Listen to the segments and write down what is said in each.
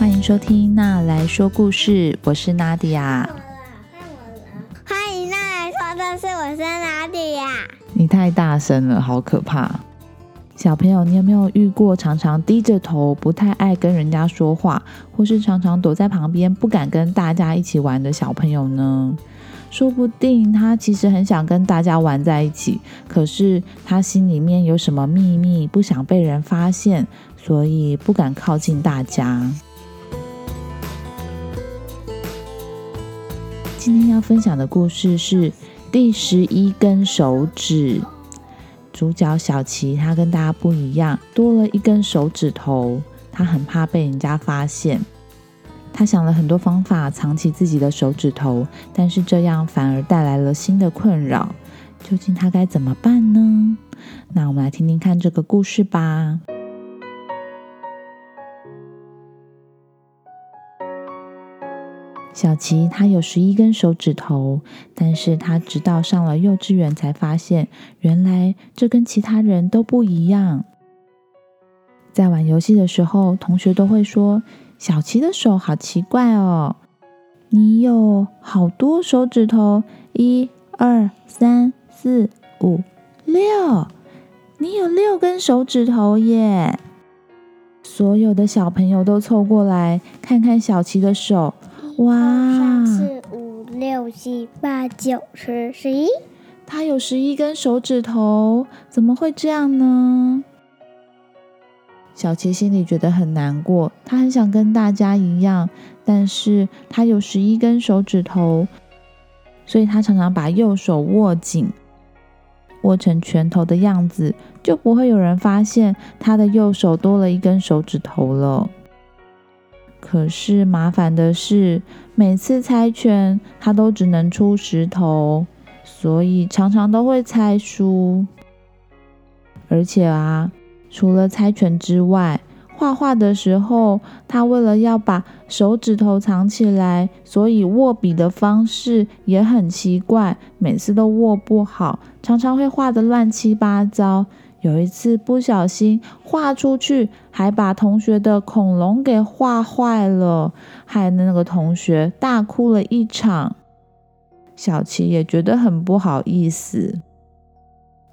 欢迎收听《娜来说故事》，我是娜迪亚。欢迎娜来说的是我是娜迪亚。你太大声了，好可怕！小朋友，你有没有遇过常常低着头、不太爱跟人家说话，或是常常躲在旁边不敢跟大家一起玩的小朋友呢？说不定他其实很想跟大家玩在一起，可是他心里面有什么秘密，不想被人发现，所以不敢靠近大家。今天要分享的故事是第十一根手指。主角小琪，他跟大家不一样，多了一根手指头，他很怕被人家发现。他想了很多方法藏起自己的手指头，但是这样反而带来了新的困扰。究竟他该怎么办呢？那我们来听听看这个故事吧。小琪他有十一根手指头，但是他直到上了幼稚园才发现，原来这跟其他人都不一样。在玩游戏的时候，同学都会说：“小琪的手好奇怪哦，你有好多手指头，一、二、三、四、五、六，你有六根手指头耶！”所有的小朋友都凑过来看看小琪的手。哇！三四五六七八九十十一，他有十一根手指头，怎么会这样呢？小琪心里觉得很难过，他很想跟大家一样，但是他有十一根手指头，所以他常常把右手握紧，握成拳头的样子，就不会有人发现他的右手多了一根手指头了。可是麻烦的是，每次猜拳他都只能出石头，所以常常都会猜输。而且啊，除了猜拳之外，画画的时候，他为了要把手指头藏起来，所以握笔的方式也很奇怪，每次都握不好，常常会画的乱七八糟。有一次不小心画出去，还把同学的恐龙给画坏了，害那个同学大哭了一场。小琪也觉得很不好意思。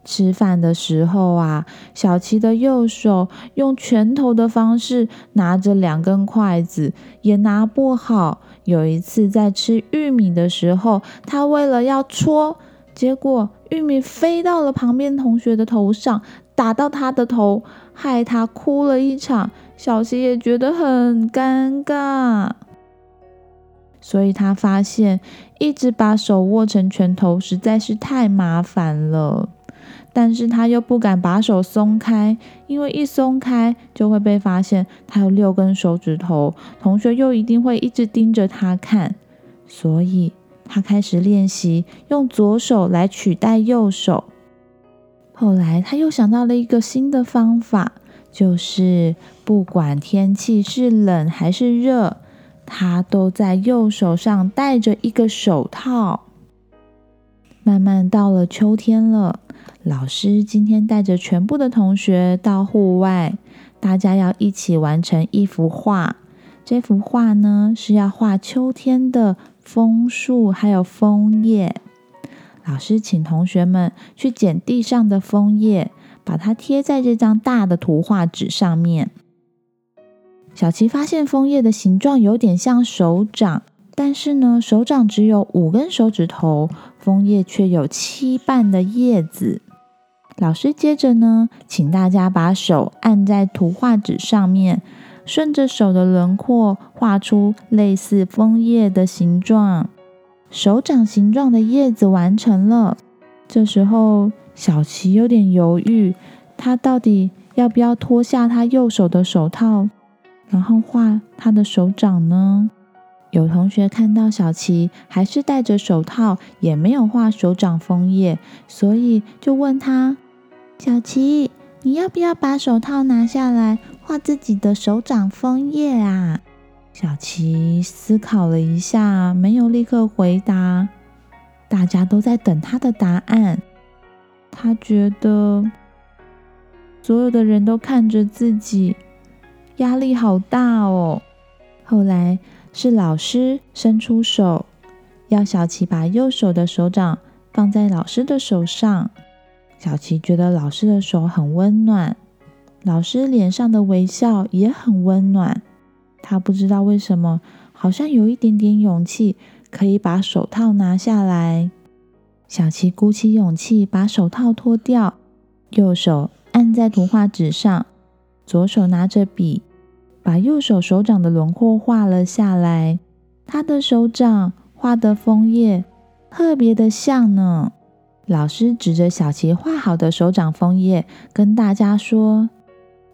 吃饭的时候啊，小琪的右手用拳头的方式拿着两根筷子，也拿不好。有一次在吃玉米的时候，他为了要戳。结果玉米飞到了旁边同学的头上，打到他的头，害他哭了一场。小琪也觉得很尴尬，所以他发现一直把手握成拳头实在是太麻烦了。但是他又不敢把手松开，因为一松开就会被发现他有六根手指头，同学又一定会一直盯着他看，所以。他开始练习用左手来取代右手。后来他又想到了一个新的方法，就是不管天气是冷还是热，他都在右手上戴着一个手套。慢慢到了秋天了，老师今天带着全部的同学到户外，大家要一起完成一幅画。这幅画呢是要画秋天的。枫树还有枫叶，老师请同学们去捡地上的枫叶，把它贴在这张大的图画纸上面。小琪发现枫叶的形状有点像手掌，但是呢，手掌只有五根手指头，枫叶却有七瓣的叶子。老师接着呢，请大家把手按在图画纸上面。顺着手的轮廓画出类似枫叶的形状，手掌形状的叶子完成了。这时候，小琪有点犹豫，他到底要不要脱下他右手的手套，然后画他的手掌呢？有同学看到小琪还是戴着手套，也没有画手掌枫叶，所以就问他：“小琪，你要不要把手套拿下来？”画自己的手掌枫叶啊！小琪思考了一下，没有立刻回答。大家都在等他的答案。他觉得所有的人都看着自己，压力好大哦。后来是老师伸出手，要小琪把右手的手掌放在老师的手上。小琪觉得老师的手很温暖，老师脸上的微笑也很温暖。他不知道为什么，好像有一点点勇气，可以把手套拿下来。小琪鼓起勇气把手套脱掉，右手按在图画纸上，左手拿着笔。把右手手掌的轮廓画了下来，他的手掌画的枫叶特别的像呢。老师指着小琪画好的手掌枫叶，跟大家说：“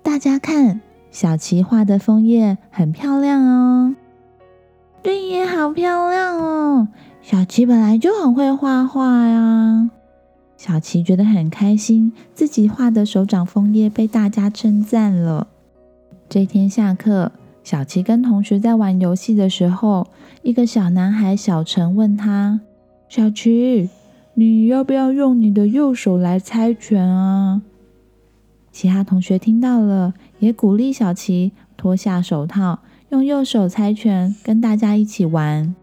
大家看，小琪画的枫叶很漂亮哦。”对，也好漂亮哦。小琪本来就很会画画呀。小琪觉得很开心，自己画的手掌枫叶被大家称赞了。这天下课，小琪跟同学在玩游戏的时候，一个小男孩小陈问他：“小琪，你要不要用你的右手来猜拳啊？”其他同学听到了，也鼓励小琪脱下手套，用右手猜拳，跟大家一起玩。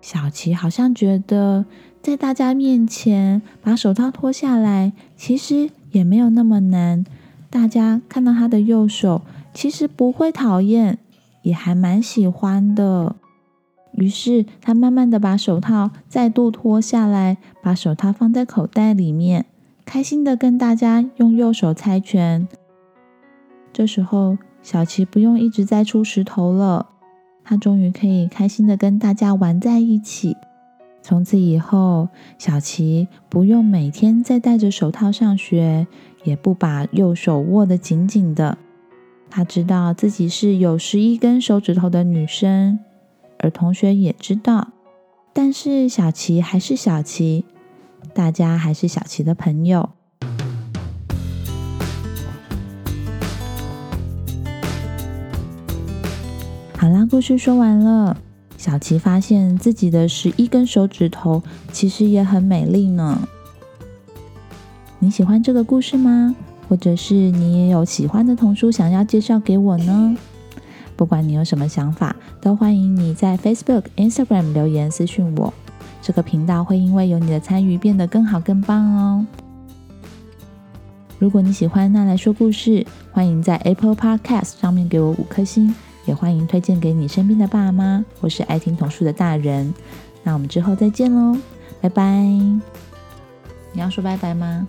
小琪好像觉得，在大家面前把手套脱下来，其实也没有那么难。大家看到他的右手。其实不会讨厌，也还蛮喜欢的。于是他慢慢的把手套再度脱下来，把手套放在口袋里面，开心的跟大家用右手猜拳。这时候，小琪不用一直在出石头了，他终于可以开心的跟大家玩在一起。从此以后，小琪不用每天再戴着手套上学，也不把右手握得紧紧的。她知道自己是有十一根手指头的女生，而同学也知道。但是小琪还是小琪，大家还是小琪的朋友。好啦，故事说完了。小琪发现自己的十一根手指头其实也很美丽呢。你喜欢这个故事吗？或者是你也有喜欢的童书想要介绍给我呢？不管你有什么想法，都欢迎你在 Facebook、Instagram 留言私讯我。这个频道会因为有你的参与变得更好更棒哦。如果你喜欢那来说故事，欢迎在 Apple Podcast 上面给我五颗星，也欢迎推荐给你身边的爸妈或是爱听童书的大人。那我们之后再见喽，拜拜！你要说拜拜吗？